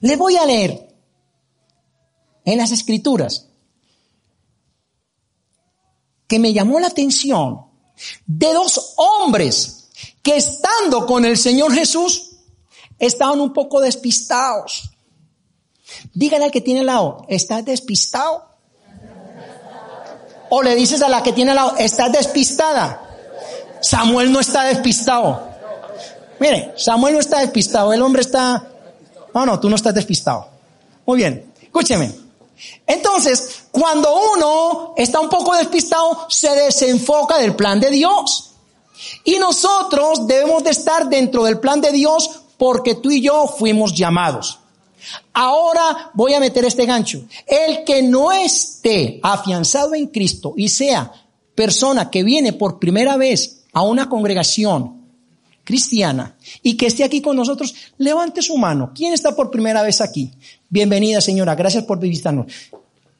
Le voy a leer en las escrituras que me llamó la atención de dos hombres que estando con el Señor Jesús estaban un poco despistados. Dígale al que tiene al lado, ¿estás despistado? O le dices a la que tiene al lado, ¿estás despistada? Samuel no está despistado. Mire, Samuel no está despistado, el hombre está... No, no, tú no estás despistado. Muy bien, escúcheme. Entonces, cuando uno está un poco despistado, se desenfoca del plan de Dios. Y nosotros debemos de estar dentro del plan de Dios porque tú y yo fuimos llamados. Ahora voy a meter este gancho. El que no esté afianzado en Cristo y sea persona que viene por primera vez a una congregación cristiana y que esté aquí con nosotros, levante su mano. ¿Quién está por primera vez aquí? Bienvenida, señora. Gracias por visitarnos.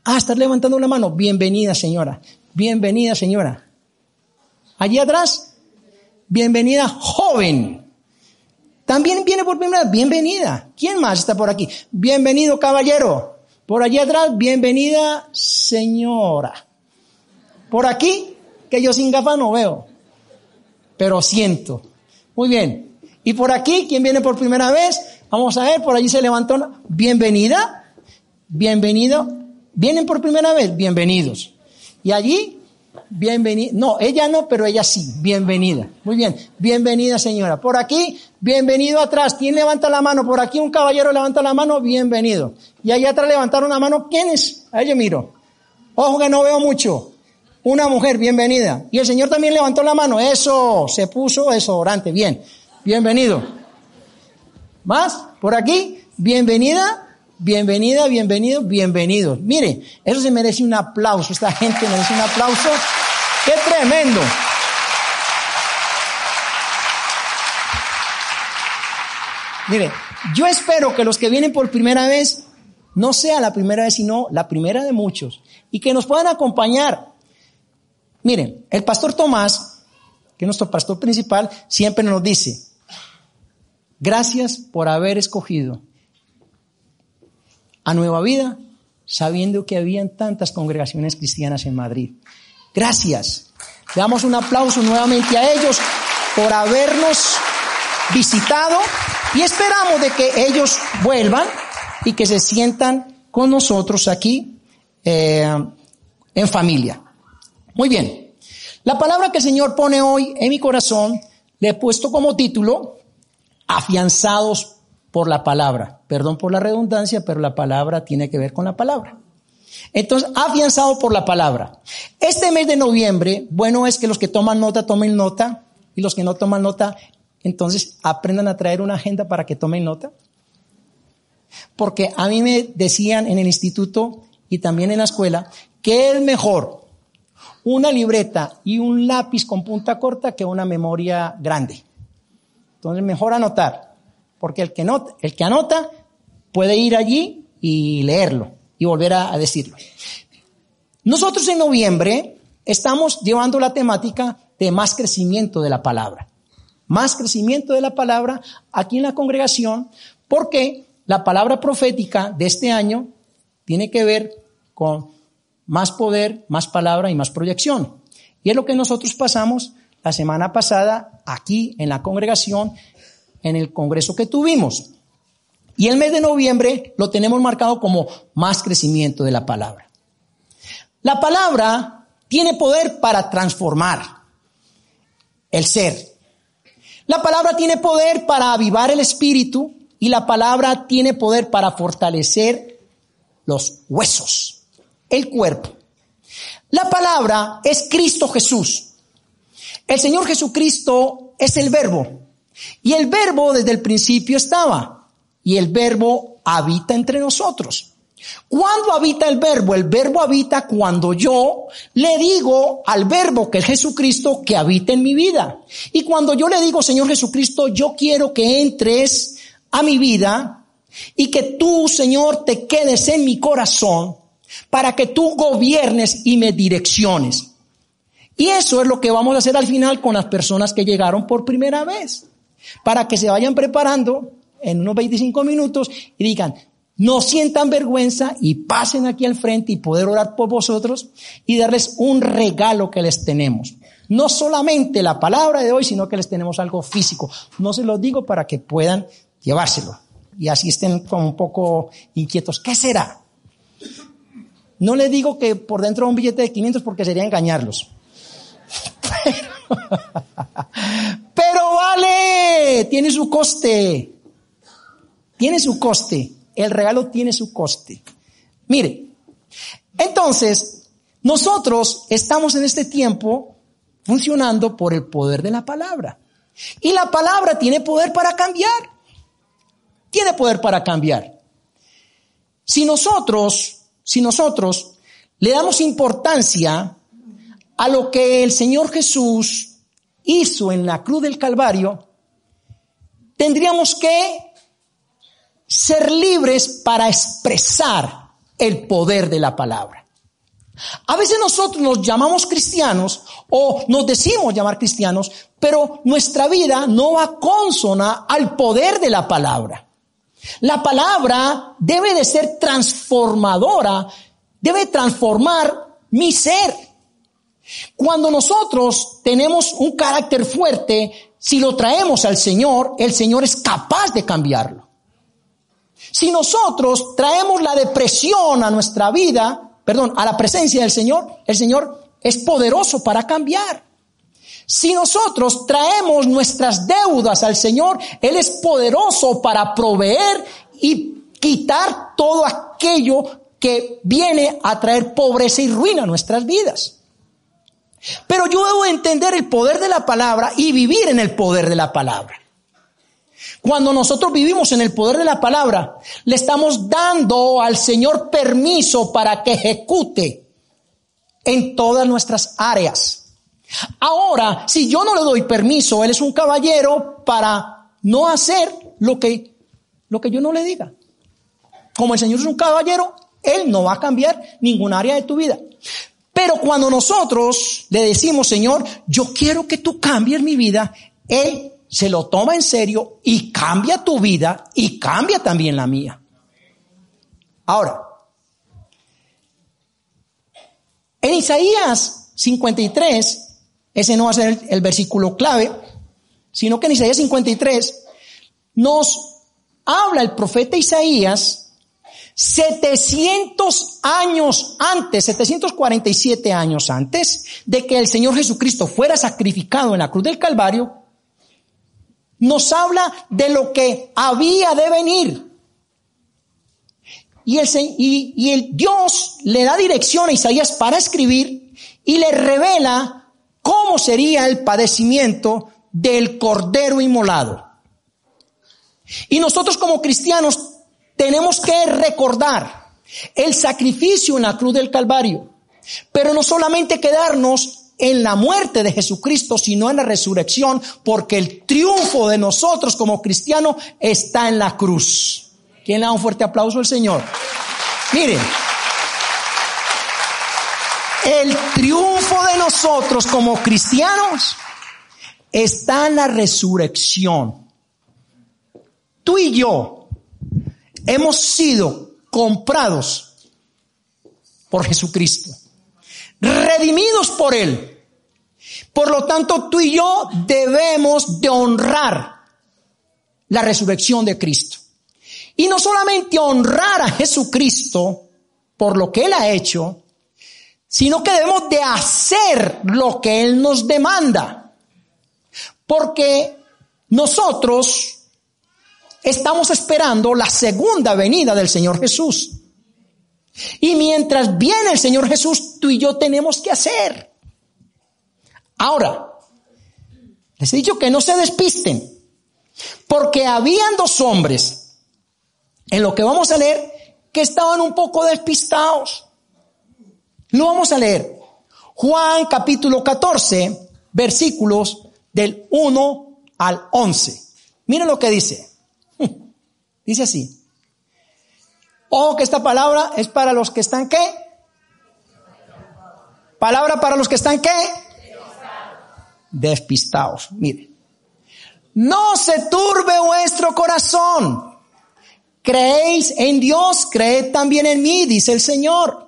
Ah, estás levantando la mano. Bienvenida, señora. Bienvenida, señora. Allí atrás, bienvenida, joven. También viene por primera vez, bienvenida. ¿Quién más está por aquí? Bienvenido, caballero. Por allí atrás, bienvenida, señora. Por aquí, que yo sin gafas no veo, pero siento. Muy bien. Y por aquí, ¿quién viene por primera vez? Vamos a ver, por allí se levantó. Bienvenida. Bienvenido. ¿Vienen por primera vez? Bienvenidos. Y allí, bienvenida. No, ella no, pero ella sí. Bienvenida. Muy bien. Bienvenida, señora. Por aquí, bienvenido atrás. ¿Quién levanta la mano? Por aquí un caballero levanta la mano. Bienvenido. Y allá atrás levantaron la mano. ¿Quién es? A ella miro. Ojo que no veo mucho. Una mujer, bienvenida. Y el Señor también levantó la mano. Eso, se puso eso, orante. Bien, bienvenido. ¿Más? ¿Por aquí? Bienvenida, bienvenida, bienvenido, bienvenidos. Mire, eso se merece un aplauso. Esta gente merece un aplauso. ¡Qué tremendo! Mire, yo espero que los que vienen por primera vez no sea la primera vez, sino la primera de muchos. Y que nos puedan acompañar Miren, el pastor Tomás, que es nuestro pastor principal, siempre nos dice, gracias por haber escogido a Nueva Vida, sabiendo que habían tantas congregaciones cristianas en Madrid. Gracias. Le damos un aplauso nuevamente a ellos por habernos visitado y esperamos de que ellos vuelvan y que se sientan con nosotros aquí eh, en familia. Muy bien. La palabra que el Señor pone hoy en mi corazón le he puesto como título afianzados por la palabra. Perdón por la redundancia, pero la palabra tiene que ver con la palabra. Entonces, afianzado por la palabra. Este mes de noviembre, bueno es que los que toman nota tomen nota y los que no toman nota, entonces aprendan a traer una agenda para que tomen nota. Porque a mí me decían en el instituto y también en la escuela que es mejor una libreta y un lápiz con punta corta que una memoria grande. Entonces, mejor anotar, porque el que, el que anota puede ir allí y leerlo y volver a decirlo. Nosotros en noviembre estamos llevando la temática de más crecimiento de la palabra. Más crecimiento de la palabra aquí en la congregación, porque la palabra profética de este año tiene que ver con más poder, más palabra y más proyección. Y es lo que nosotros pasamos la semana pasada aquí en la congregación, en el congreso que tuvimos. Y el mes de noviembre lo tenemos marcado como más crecimiento de la palabra. La palabra tiene poder para transformar el ser. La palabra tiene poder para avivar el espíritu y la palabra tiene poder para fortalecer los huesos el cuerpo. La palabra es Cristo Jesús. El Señor Jesucristo es el verbo. Y el verbo desde el principio estaba. Y el verbo habita entre nosotros. ¿Cuándo habita el verbo? El verbo habita cuando yo le digo al verbo que es Jesucristo que habita en mi vida. Y cuando yo le digo, Señor Jesucristo, yo quiero que entres a mi vida y que tú, Señor, te quedes en mi corazón, para que tú gobiernes y me direcciones. Y eso es lo que vamos a hacer al final con las personas que llegaron por primera vez, para que se vayan preparando en unos 25 minutos y digan, no sientan vergüenza y pasen aquí al frente y poder orar por vosotros y darles un regalo que les tenemos. No solamente la palabra de hoy, sino que les tenemos algo físico. No se los digo para que puedan llevárselo y así estén como un poco inquietos. ¿Qué será? No les digo que por dentro de un billete de 500 porque sería engañarlos. Pero, vale, tiene su coste. Tiene su coste. El regalo tiene su coste. Mire, entonces, nosotros estamos en este tiempo funcionando por el poder de la palabra. Y la palabra tiene poder para cambiar. Tiene poder para cambiar. Si nosotros, si nosotros le damos importancia a lo que el Señor Jesús hizo en la cruz del Calvario, tendríamos que ser libres para expresar el poder de la palabra. A veces nosotros nos llamamos cristianos o nos decimos llamar cristianos, pero nuestra vida no va consona al poder de la palabra. La palabra debe de ser transformadora, debe transformar mi ser. Cuando nosotros tenemos un carácter fuerte, si lo traemos al Señor, el Señor es capaz de cambiarlo. Si nosotros traemos la depresión a nuestra vida, perdón, a la presencia del Señor, el Señor es poderoso para cambiar. Si nosotros traemos nuestras deudas al Señor, Él es poderoso para proveer y quitar todo aquello que viene a traer pobreza y ruina a nuestras vidas. Pero yo debo entender el poder de la palabra y vivir en el poder de la palabra. Cuando nosotros vivimos en el poder de la palabra, le estamos dando al Señor permiso para que ejecute en todas nuestras áreas. Ahora, si yo no le doy permiso, Él es un caballero para no hacer lo que, lo que yo no le diga. Como el Señor es un caballero, Él no va a cambiar ningún área de tu vida. Pero cuando nosotros le decimos, Señor, yo quiero que tú cambies mi vida, Él se lo toma en serio y cambia tu vida y cambia también la mía. Ahora, en Isaías 53, ese no va a ser el, versículo clave, sino que en Isaías 53 nos habla el profeta Isaías 700 años antes, 747 años antes de que el Señor Jesucristo fuera sacrificado en la cruz del Calvario, nos habla de lo que había de venir. Y y el Dios le da dirección a Isaías para escribir y le revela cómo sería el padecimiento del cordero inmolado. Y nosotros como cristianos tenemos que recordar el sacrificio en la cruz del Calvario, pero no solamente quedarnos en la muerte de Jesucristo, sino en la resurrección, porque el triunfo de nosotros como cristianos está en la cruz. ¿Quién le da un fuerte aplauso al Señor? Miren, el triunfo de nosotros como cristianos está en la resurrección. Tú y yo hemos sido comprados por Jesucristo, redimidos por Él. Por lo tanto, tú y yo debemos de honrar la resurrección de Cristo. Y no solamente honrar a Jesucristo por lo que Él ha hecho, sino que debemos de hacer lo que Él nos demanda. Porque nosotros estamos esperando la segunda venida del Señor Jesús. Y mientras viene el Señor Jesús, tú y yo tenemos que hacer. Ahora, les he dicho que no se despisten, porque habían dos hombres, en lo que vamos a leer, que estaban un poco despistados. Lo vamos a leer. Juan capítulo 14, versículos del 1 al 11. Miren lo que dice. Dice así. Ojo que esta palabra es para los que están qué? Palabra para los que están qué? despistados. Mire, no se turbe vuestro corazón. Creéis en Dios, creed también en mí, dice el Señor.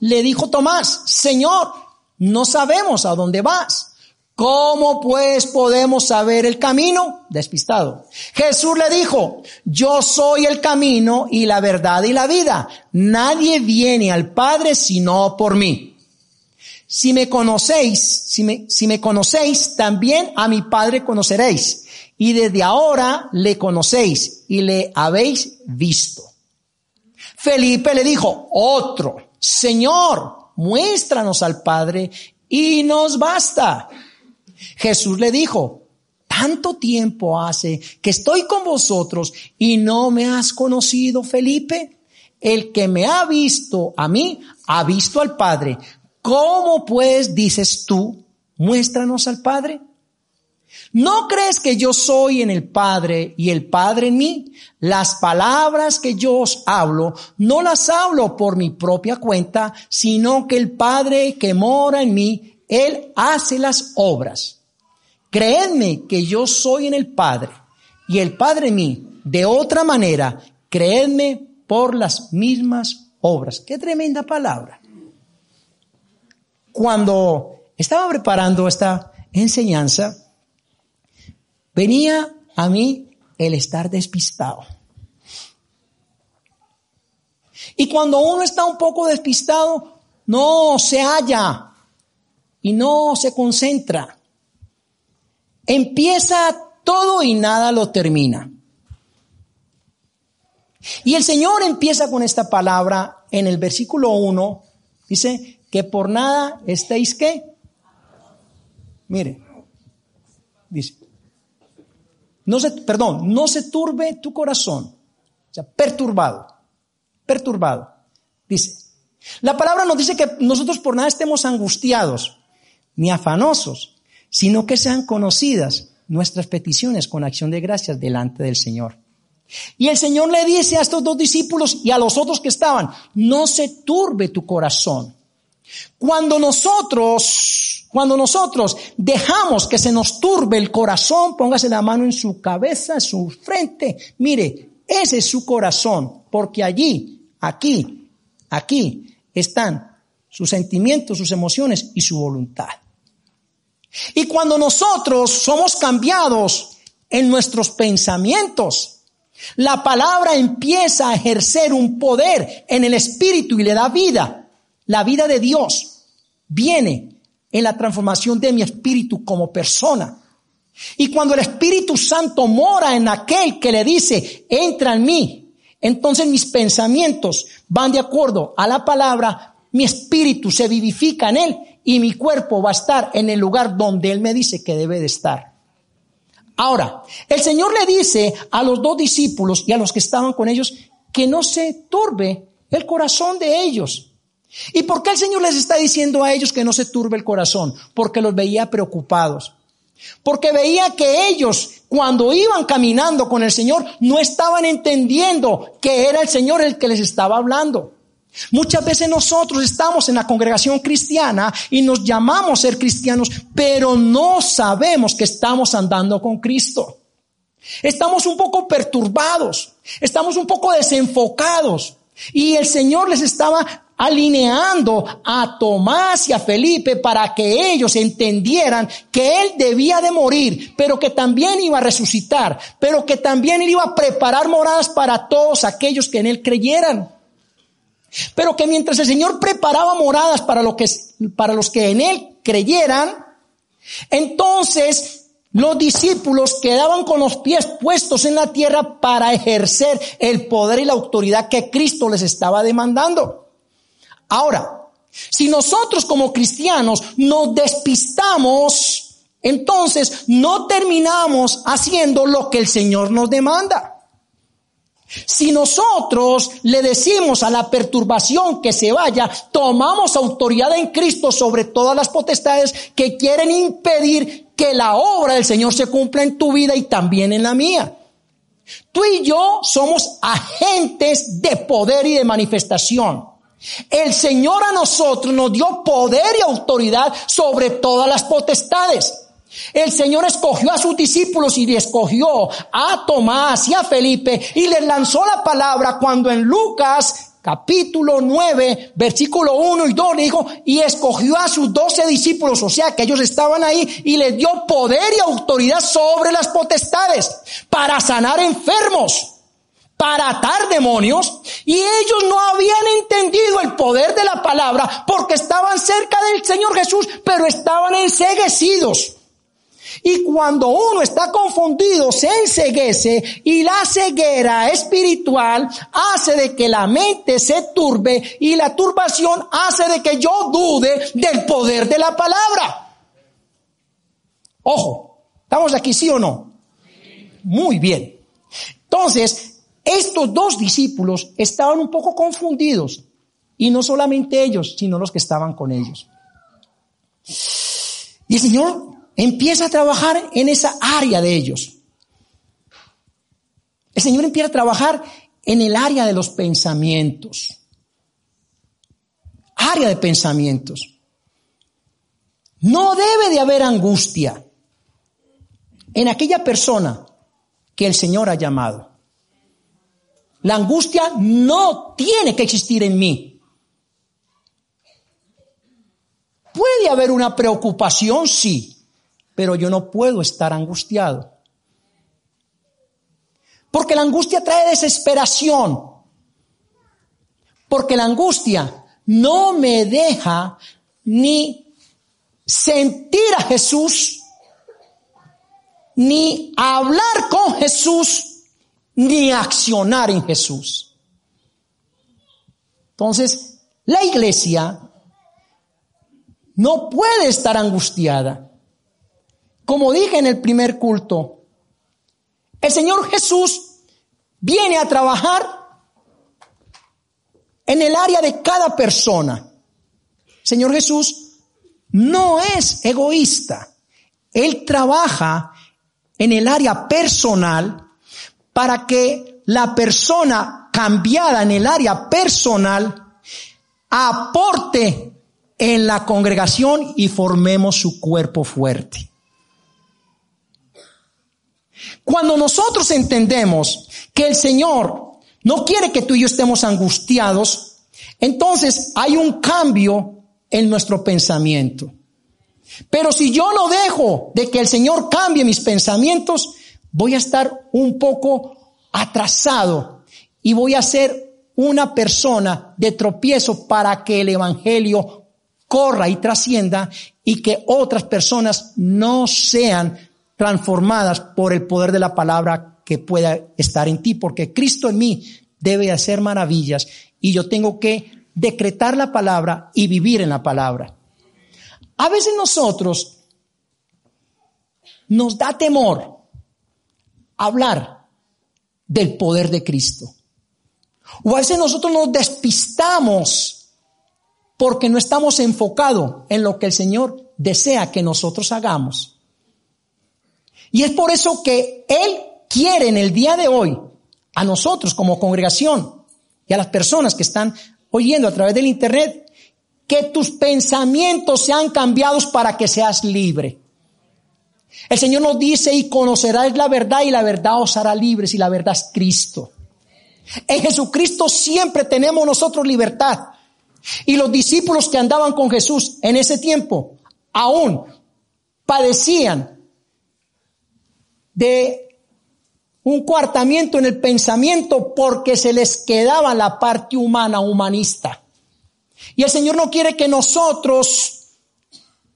le dijo Tomás, Señor, no sabemos a dónde vas. ¿Cómo pues podemos saber el camino? Despistado. Jesús le dijo, yo soy el camino y la verdad y la vida. Nadie viene al Padre sino por mí. Si me conocéis, si me, si me conocéis, también a mi Padre conoceréis. Y desde ahora le conocéis y le habéis visto. Felipe le dijo, otro, Señor, muéstranos al Padre y nos basta. Jesús le dijo, tanto tiempo hace que estoy con vosotros y no me has conocido, Felipe. El que me ha visto a mí, ha visto al Padre. ¿Cómo pues dices tú, muéstranos al Padre? ¿No crees que yo soy en el Padre y el Padre en mí? Las palabras que yo os hablo, no las hablo por mi propia cuenta, sino que el Padre que mora en mí, él hace las obras. Creedme que yo soy en el Padre y el Padre en mí. De otra manera, creedme por las mismas obras. Qué tremenda palabra. Cuando estaba preparando esta enseñanza, venía a mí el estar despistado. Y cuando uno está un poco despistado, no se halla y no se concentra. Empieza todo y nada lo termina. Y el Señor empieza con esta palabra en el versículo 1. Dice que por nada estéis qué. Mire, dice, no se, perdón, no se turbe tu corazón. O sea, perturbado, perturbado. Dice, la palabra nos dice que nosotros por nada estemos angustiados ni afanosos, sino que sean conocidas nuestras peticiones con acción de gracias delante del Señor. Y el Señor le dice a estos dos discípulos y a los otros que estaban, no se turbe tu corazón. Cuando nosotros, cuando nosotros dejamos que se nos turbe el corazón, póngase la mano en su cabeza, en su frente, mire, ese es su corazón, porque allí, aquí, aquí están sus sentimientos, sus emociones y su voluntad. Y cuando nosotros somos cambiados en nuestros pensamientos, la palabra empieza a ejercer un poder en el espíritu y le da vida. La vida de Dios viene en la transformación de mi espíritu como persona. Y cuando el Espíritu Santo mora en aquel que le dice, entra en mí, entonces mis pensamientos van de acuerdo a la palabra, mi espíritu se vivifica en él y mi cuerpo va a estar en el lugar donde Él me dice que debe de estar. Ahora, el Señor le dice a los dos discípulos y a los que estaban con ellos que no se turbe el corazón de ellos. ¿Y por qué el Señor les está diciendo a ellos que no se turbe el corazón? Porque los veía preocupados. Porque veía que ellos, cuando iban caminando con el Señor, no estaban entendiendo que era el Señor el que les estaba hablando. Muchas veces nosotros estamos en la congregación cristiana y nos llamamos ser cristianos, pero no sabemos que estamos andando con Cristo. Estamos un poco perturbados, estamos un poco desenfocados y el Señor les estaba alineando a Tomás y a Felipe para que ellos entendieran que Él debía de morir, pero que también iba a resucitar, pero que también iba a preparar moradas para todos aquellos que en Él creyeran. Pero que mientras el Señor preparaba moradas para, que, para los que en Él creyeran, entonces los discípulos quedaban con los pies puestos en la tierra para ejercer el poder y la autoridad que Cristo les estaba demandando. Ahora, si nosotros como cristianos nos despistamos entonces no terminamos haciendo lo que el Señor nos demanda. Si nosotros le decimos a la perturbación que se vaya, tomamos autoridad en Cristo sobre todas las potestades que quieren impedir que la obra del Señor se cumpla en tu vida y también en la mía. Tú y yo somos agentes de poder y de manifestación. El Señor a nosotros nos dio poder y autoridad sobre todas las potestades. El Señor escogió a sus discípulos y escogió a Tomás y a Felipe y les lanzó la palabra cuando en Lucas capítulo 9, versículo 1 y 2 le dijo, y escogió a sus doce discípulos, o sea que ellos estaban ahí y les dio poder y autoridad sobre las potestades para sanar enfermos para atar demonios y ellos no habían entendido el poder de la porque estaban cerca del Señor Jesús, pero estaban enseguecidos. Y cuando uno está confundido, se enseguece y la ceguera espiritual hace de que la mente se turbe y la turbación hace de que yo dude del poder de la palabra. Ojo, ¿estamos aquí sí o no? Muy bien. Entonces, estos dos discípulos estaban un poco confundidos y no solamente ellos, sino los que estaban con ellos. Y el Señor empieza a trabajar en esa área de ellos. El Señor empieza a trabajar en el área de los pensamientos. Área de pensamientos. No debe de haber angustia en aquella persona que el Señor ha llamado. La angustia no tiene que existir en mí. Puede haber una preocupación, sí, pero yo no puedo estar angustiado. Porque la angustia trae desesperación. Porque la angustia no me deja ni sentir a Jesús, ni hablar con Jesús, ni accionar en Jesús. Entonces, la iglesia no puede estar angustiada. Como dije en el primer culto, el Señor Jesús viene a trabajar en el área de cada persona. Señor Jesús no es egoísta. Él trabaja en el área personal para que la persona cambiada en el área personal aporte en la congregación y formemos su cuerpo fuerte. Cuando nosotros entendemos que el Señor no quiere que tú y yo estemos angustiados, entonces hay un cambio en nuestro pensamiento. Pero si yo no dejo de que el Señor cambie mis pensamientos, voy a estar un poco atrasado y voy a ser una persona de tropiezo para que el Evangelio corra y trascienda y que otras personas no sean transformadas por el poder de la palabra que pueda estar en ti, porque Cristo en mí debe hacer maravillas y yo tengo que decretar la palabra y vivir en la palabra. A veces nosotros nos da temor hablar del poder de Cristo. O a veces nosotros nos despistamos porque no estamos enfocados en lo que el Señor desea que nosotros hagamos. Y es por eso que Él quiere en el día de hoy a nosotros como congregación y a las personas que están oyendo a través del Internet, que tus pensamientos sean cambiados para que seas libre. El Señor nos dice, y conocerás la verdad y la verdad os hará libres y la verdad es Cristo. En Jesucristo siempre tenemos nosotros libertad. Y los discípulos que andaban con Jesús en ese tiempo aún padecían de un cuartamiento en el pensamiento porque se les quedaba la parte humana, humanista. Y el Señor no quiere que nosotros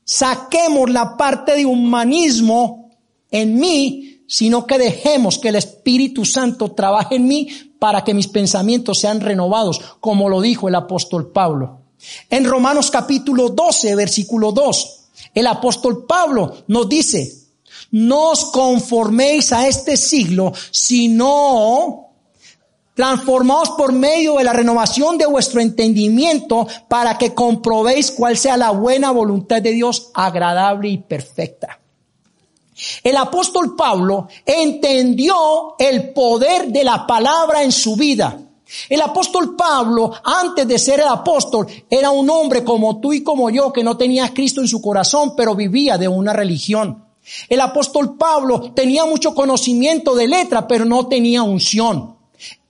saquemos la parte de humanismo en mí, sino que dejemos que el Espíritu Santo trabaje en mí para que mis pensamientos sean renovados, como lo dijo el apóstol Pablo. En Romanos capítulo 12, versículo 2, el apóstol Pablo nos dice, no os conforméis a este siglo, sino transformaos por medio de la renovación de vuestro entendimiento para que comprobéis cuál sea la buena voluntad de Dios, agradable y perfecta. El apóstol Pablo entendió el poder de la palabra en su vida. El apóstol Pablo, antes de ser el apóstol, era un hombre como tú y como yo, que no tenía Cristo en su corazón, pero vivía de una religión. El apóstol Pablo tenía mucho conocimiento de letra, pero no tenía unción.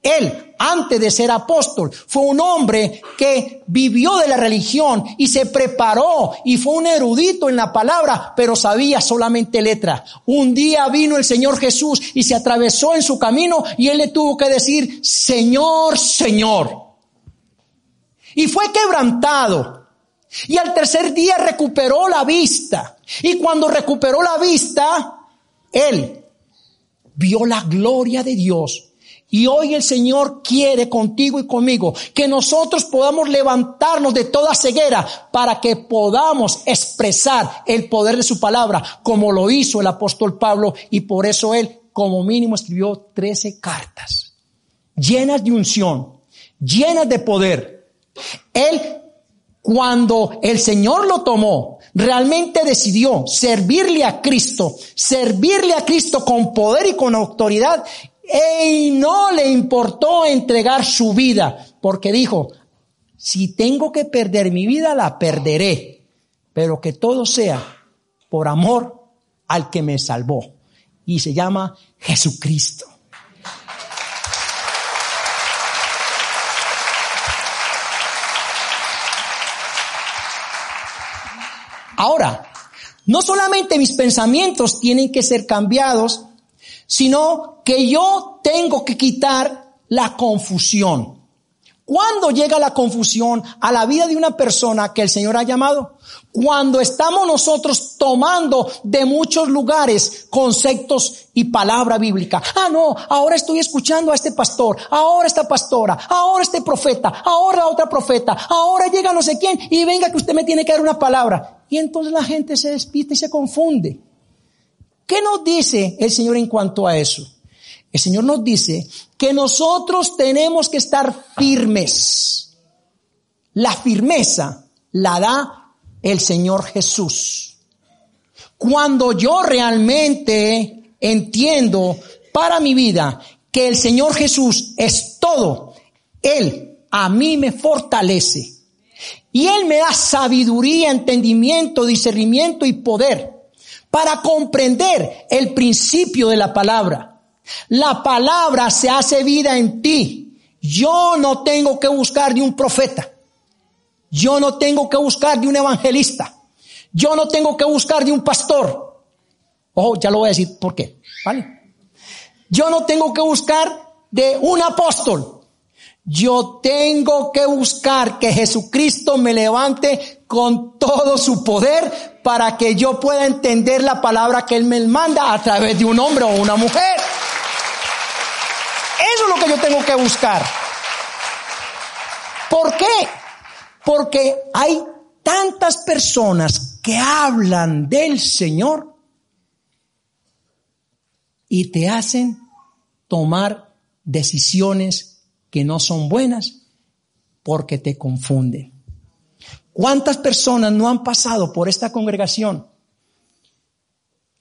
Él, antes de ser apóstol, fue un hombre que vivió de la religión y se preparó y fue un erudito en la palabra, pero sabía solamente letra. Un día vino el Señor Jesús y se atravesó en su camino y él le tuvo que decir, Señor, Señor. Y fue quebrantado. Y al tercer día recuperó la vista. Y cuando recuperó la vista, él vio la gloria de Dios y hoy el Señor quiere contigo y conmigo que nosotros podamos levantarnos de toda ceguera para que podamos expresar el poder de su palabra como lo hizo el apóstol Pablo y por eso él como mínimo escribió 13 cartas llenas de unción, llenas de poder. Él cuando el Señor lo tomó, realmente decidió servirle a Cristo, servirle a Cristo con poder y con autoridad y no le importó entregar su vida, porque dijo, si tengo que perder mi vida, la perderé, pero que todo sea por amor al que me salvó. Y se llama Jesucristo. Ahora, no solamente mis pensamientos tienen que ser cambiados, sino que yo tengo que quitar la confusión. ¿Cuándo llega la confusión a la vida de una persona que el Señor ha llamado? Cuando estamos nosotros tomando de muchos lugares conceptos y palabra bíblica. Ah, no, ahora estoy escuchando a este pastor, ahora esta pastora, ahora este profeta, ahora otra profeta, ahora llega no sé quién y venga que usted me tiene que dar una palabra. Y entonces la gente se despista y se confunde. ¿Qué nos dice el Señor en cuanto a eso? El Señor nos dice que nosotros tenemos que estar firmes. La firmeza la da el Señor Jesús. Cuando yo realmente entiendo para mi vida que el Señor Jesús es todo, Él a mí me fortalece. Y Él me da sabiduría, entendimiento, discernimiento y poder para comprender el principio de la palabra. La palabra se hace vida en ti. Yo no tengo que buscar de un profeta. Yo no tengo que buscar de un evangelista. Yo no tengo que buscar de un pastor. Ojo, ya lo voy a decir por qué. ¿Vale? Yo no tengo que buscar de un apóstol. Yo tengo que buscar que Jesucristo me levante con todo su poder para que yo pueda entender la palabra que Él me manda a través de un hombre o una mujer. Eso es lo que yo tengo que buscar. ¿Por qué? Porque hay tantas personas que hablan del Señor y te hacen tomar decisiones que no son buenas porque te confunden. ¿Cuántas personas no han pasado por esta congregación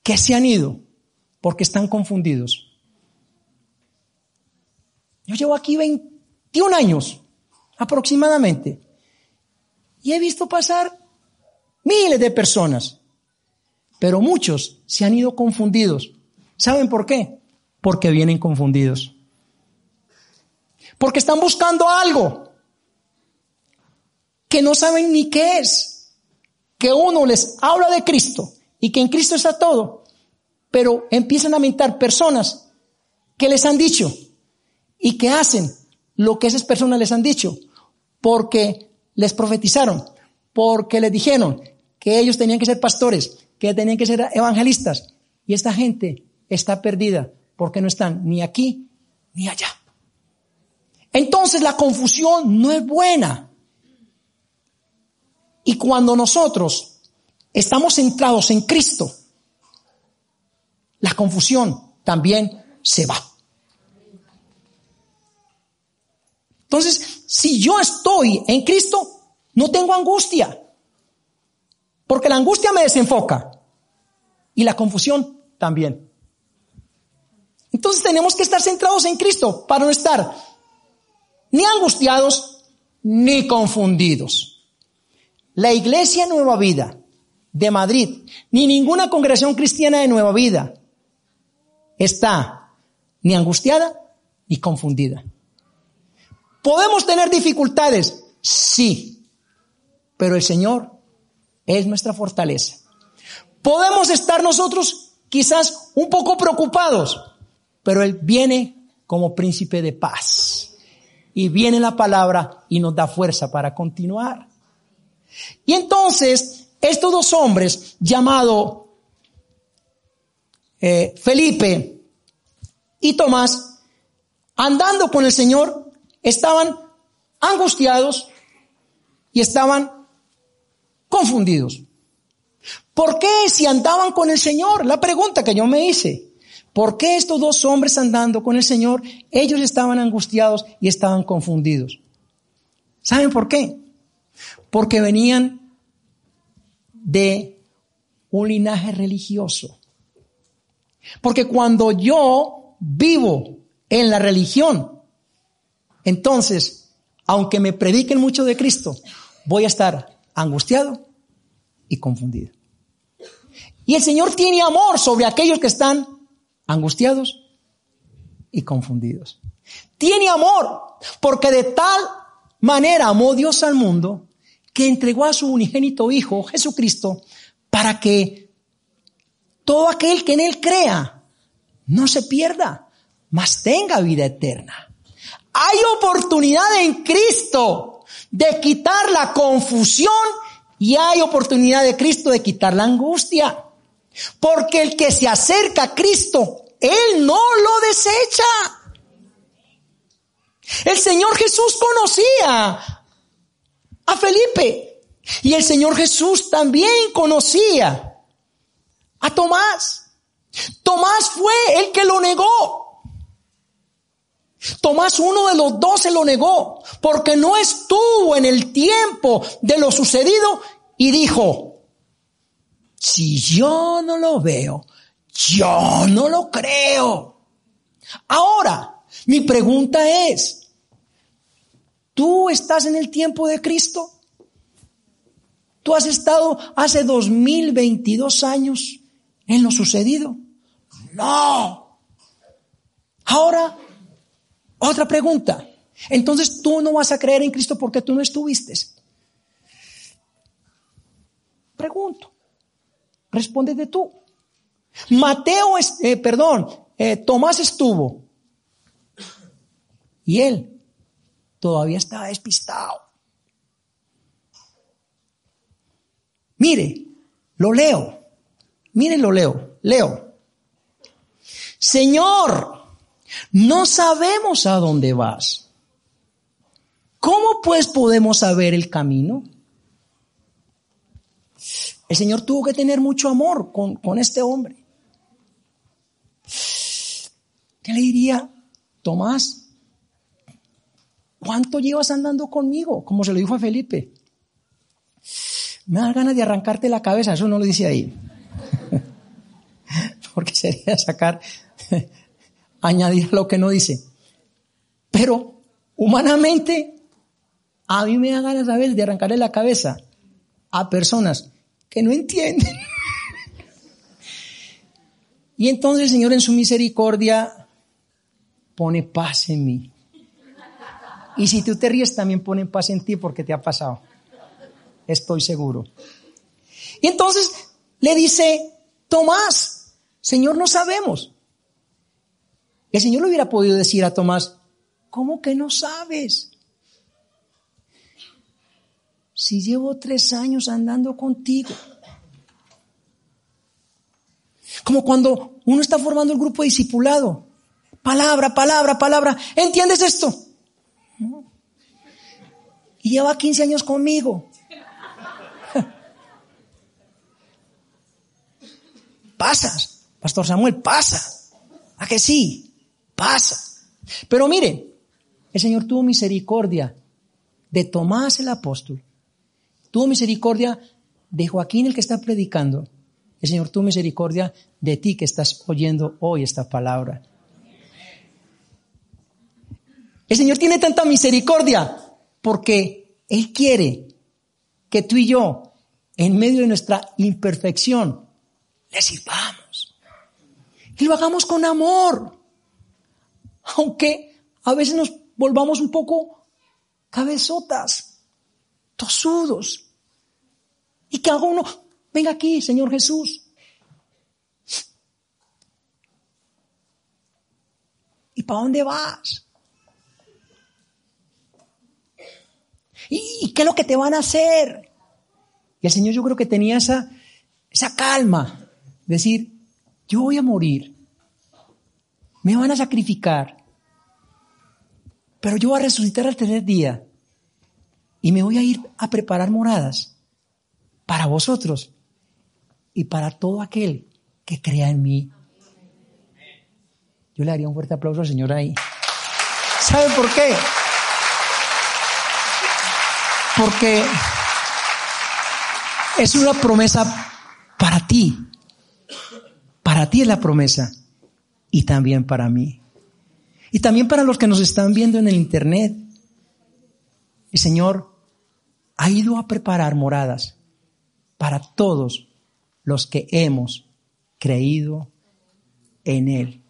que se han ido porque están confundidos? Yo llevo aquí 21 años aproximadamente y he visto pasar miles de personas, pero muchos se han ido confundidos. ¿Saben por qué? Porque vienen confundidos. Porque están buscando algo que no saben ni qué es. Que uno les habla de Cristo y que en Cristo está todo, pero empiezan a mentar personas que les han dicho y que hacen lo que esas personas les han dicho porque les profetizaron, porque les dijeron que ellos tenían que ser pastores, que tenían que ser evangelistas. Y esta gente está perdida porque no están ni aquí ni allá. Entonces la confusión no es buena. Y cuando nosotros estamos centrados en Cristo, la confusión también se va. Entonces, si yo estoy en Cristo, no tengo angustia, porque la angustia me desenfoca y la confusión también. Entonces tenemos que estar centrados en Cristo para no estar ni angustiados ni confundidos. La iglesia Nueva Vida de Madrid, ni ninguna congregación cristiana de Nueva Vida está ni angustiada ni confundida. ¿Podemos tener dificultades? Sí, pero el Señor es nuestra fortaleza. Podemos estar nosotros quizás un poco preocupados, pero Él viene como príncipe de paz. Y viene la palabra y nos da fuerza para continuar. Y entonces estos dos hombres, llamado eh, Felipe y Tomás, andando con el Señor, estaban angustiados y estaban confundidos. ¿Por qué si andaban con el Señor? La pregunta que yo me hice. ¿Por qué estos dos hombres andando con el Señor, ellos estaban angustiados y estaban confundidos? ¿Saben por qué? Porque venían de un linaje religioso. Porque cuando yo vivo en la religión, entonces, aunque me prediquen mucho de Cristo, voy a estar angustiado y confundido. Y el Señor tiene amor sobre aquellos que están angustiados y confundidos. Tiene amor, porque de tal manera amó Dios al mundo que entregó a su unigénito Hijo, Jesucristo, para que todo aquel que en Él crea no se pierda, mas tenga vida eterna. Hay oportunidad en Cristo de quitar la confusión y hay oportunidad de Cristo de quitar la angustia. Porque el que se acerca a Cristo, Él no lo desecha. El Señor Jesús conocía a Felipe. Y el Señor Jesús también conocía a Tomás. Tomás fue el que lo negó. Tomás, uno de los dos, se lo negó porque no estuvo en el tiempo de lo sucedido y dijo, si yo no lo veo, yo no lo creo. Ahora, mi pregunta es, ¿Tú estás en el tiempo de Cristo? ¿Tú has estado hace 2022 años en lo sucedido? No. Ahora, otra pregunta. Entonces tú no vas a creer en Cristo porque tú no estuviste. Pregunto. Respóndete tú. Mateo, eh, perdón, eh, Tomás estuvo. Y él todavía estaba despistado. Mire, lo leo. Miren, lo leo. Leo. Señor, no sabemos a dónde vas. ¿Cómo pues podemos saber el camino? El Señor tuvo que tener mucho amor con, con este hombre. ¿Qué le diría? Tomás, ¿Cuánto llevas andando conmigo? Como se lo dijo a Felipe. Me da ganas de arrancarte la cabeza, eso no lo dice ahí. Porque sería sacar, añadir lo que no dice. Pero humanamente, a mí me da ganas a veces de arrancarle la cabeza a personas que no entienden. y entonces el Señor en su misericordia pone paz en mí. Y si tú te ríes, también ponen paz en ti porque te ha pasado. Estoy seguro. Y entonces le dice, Tomás, Señor, no sabemos. El Señor le hubiera podido decir a Tomás, ¿cómo que no sabes? Si llevo tres años andando contigo. Como cuando uno está formando el grupo discipulado. Palabra, palabra, palabra. ¿Entiendes esto? Y lleva 15 años conmigo. pasas. Pastor Samuel, pasa. ¿A que sí? Pasa. Pero mire, el Señor tuvo misericordia de Tomás el apóstol. Tuvo misericordia de Joaquín el que está predicando. El Señor tuvo misericordia de ti que estás oyendo hoy esta palabra. El Señor tiene tanta misericordia porque Él quiere que tú y yo, en medio de nuestra imperfección, le sirvamos. Y lo hagamos con amor. Aunque a veces nos volvamos un poco cabezotas, tosudos. Y que haga uno, venga aquí, Señor Jesús. ¿Y para dónde vas? ¿Y qué es lo que te van a hacer? Y el Señor yo creo que tenía esa, esa calma, decir, yo voy a morir, me van a sacrificar, pero yo voy a resucitar al tercer día y me voy a ir a preparar moradas para vosotros y para todo aquel que crea en mí. Yo le daría un fuerte aplauso al Señor ahí. ¿Saben por qué? Porque es una promesa para ti. Para ti es la promesa y también para mí. Y también para los que nos están viendo en el Internet. El Señor ha ido a preparar moradas para todos los que hemos creído en Él.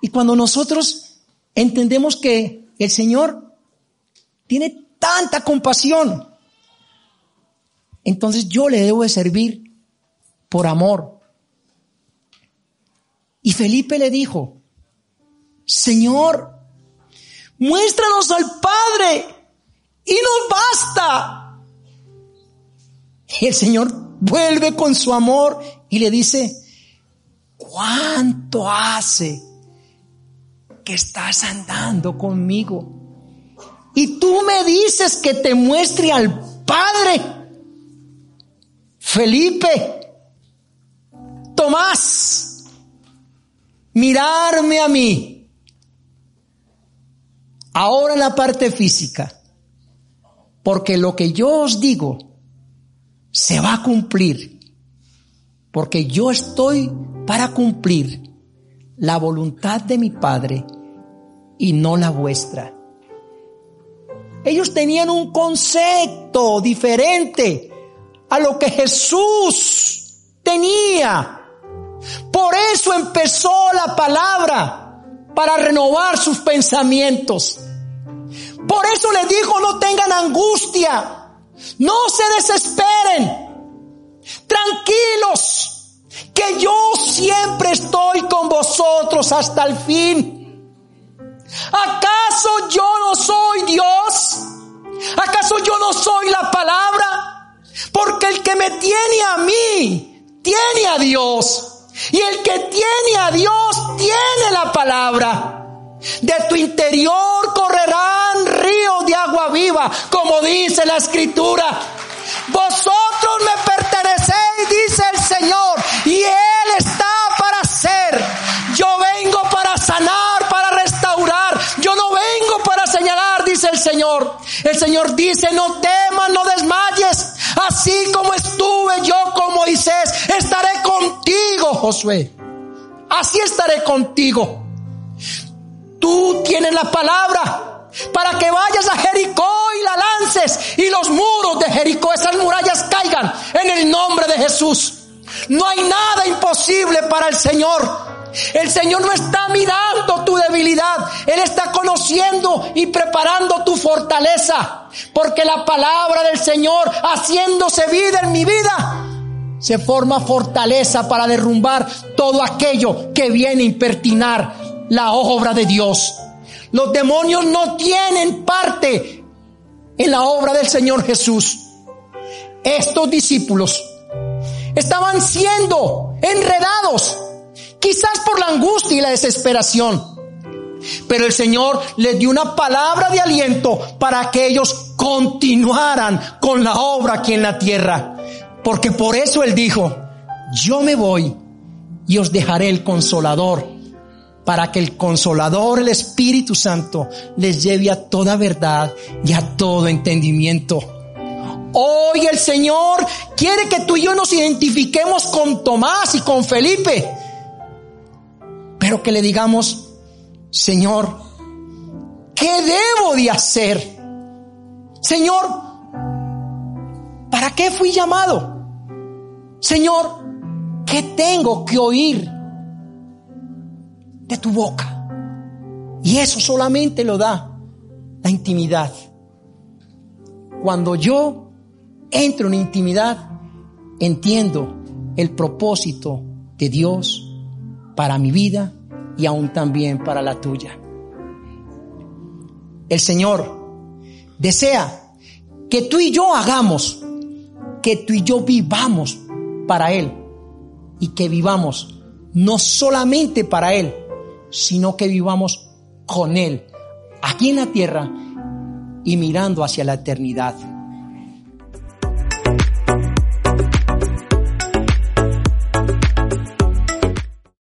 Y cuando nosotros entendemos que el Señor tiene tanta compasión, entonces yo le debo de servir por amor. Y Felipe le dijo, Señor, muéstranos al Padre y nos basta. Y el Señor vuelve con su amor y le dice, ¿cuánto hace que estás andando conmigo? Y tú me dices que te muestre al Padre. Felipe, Tomás, mirarme a mí Ahora en la parte física, porque lo que yo os digo se va a cumplir, porque yo estoy para cumplir la voluntad de mi Padre y no la vuestra. Ellos tenían un concepto diferente a lo que Jesús tenía. Por eso empezó la palabra para renovar sus pensamientos. Por eso les dijo, no tengan angustia, no se desesperen, tranquilos, que yo siempre estoy con vosotros hasta el fin. ¿Acaso yo no soy Dios? ¿Acaso yo no soy la palabra? Porque el que me tiene a mí, tiene a Dios. Y el que tiene a Dios tiene la palabra. De tu interior correrán ríos de agua viva, como dice la escritura. Vosotros me pertenecéis, dice el Señor, y Él está para hacer. Yo vengo para sanar, para restaurar. Yo no vengo para señalar, dice el Señor. El Señor dice, no temas, no desmayes. Así como estuve yo con Moisés, estaré contigo, Josué. Así estaré contigo. Tú tienes la palabra para que vayas a Jericó y la lances y los muros de Jericó, esas murallas caigan en el nombre de Jesús. No hay nada imposible para el Señor. El Señor no está mirando tu debilidad, Él está conociendo y preparando tu fortaleza, porque la palabra del Señor, haciéndose vida en mi vida, se forma fortaleza para derrumbar todo aquello que viene a impertinar la obra de Dios. Los demonios no tienen parte en la obra del Señor Jesús. Estos discípulos estaban siendo enredados, quizás por la angustia y la desesperación. Pero el Señor les dio una palabra de aliento para que ellos continuaran con la obra aquí en la tierra. Porque por eso Él dijo, yo me voy y os dejaré el consolador para que el consolador, el Espíritu Santo, les lleve a toda verdad y a todo entendimiento. Hoy el Señor quiere que tú y yo nos identifiquemos con Tomás y con Felipe, pero que le digamos, Señor, ¿qué debo de hacer? Señor, ¿para qué fui llamado? Señor, ¿qué tengo que oír de tu boca? Y eso solamente lo da la intimidad. Cuando yo entro en intimidad, entiendo el propósito de Dios para mi vida y aún también para la tuya. El Señor desea que tú y yo hagamos, que tú y yo vivamos para Él y que vivamos no solamente para Él, sino que vivamos con Él aquí en la tierra y mirando hacia la eternidad.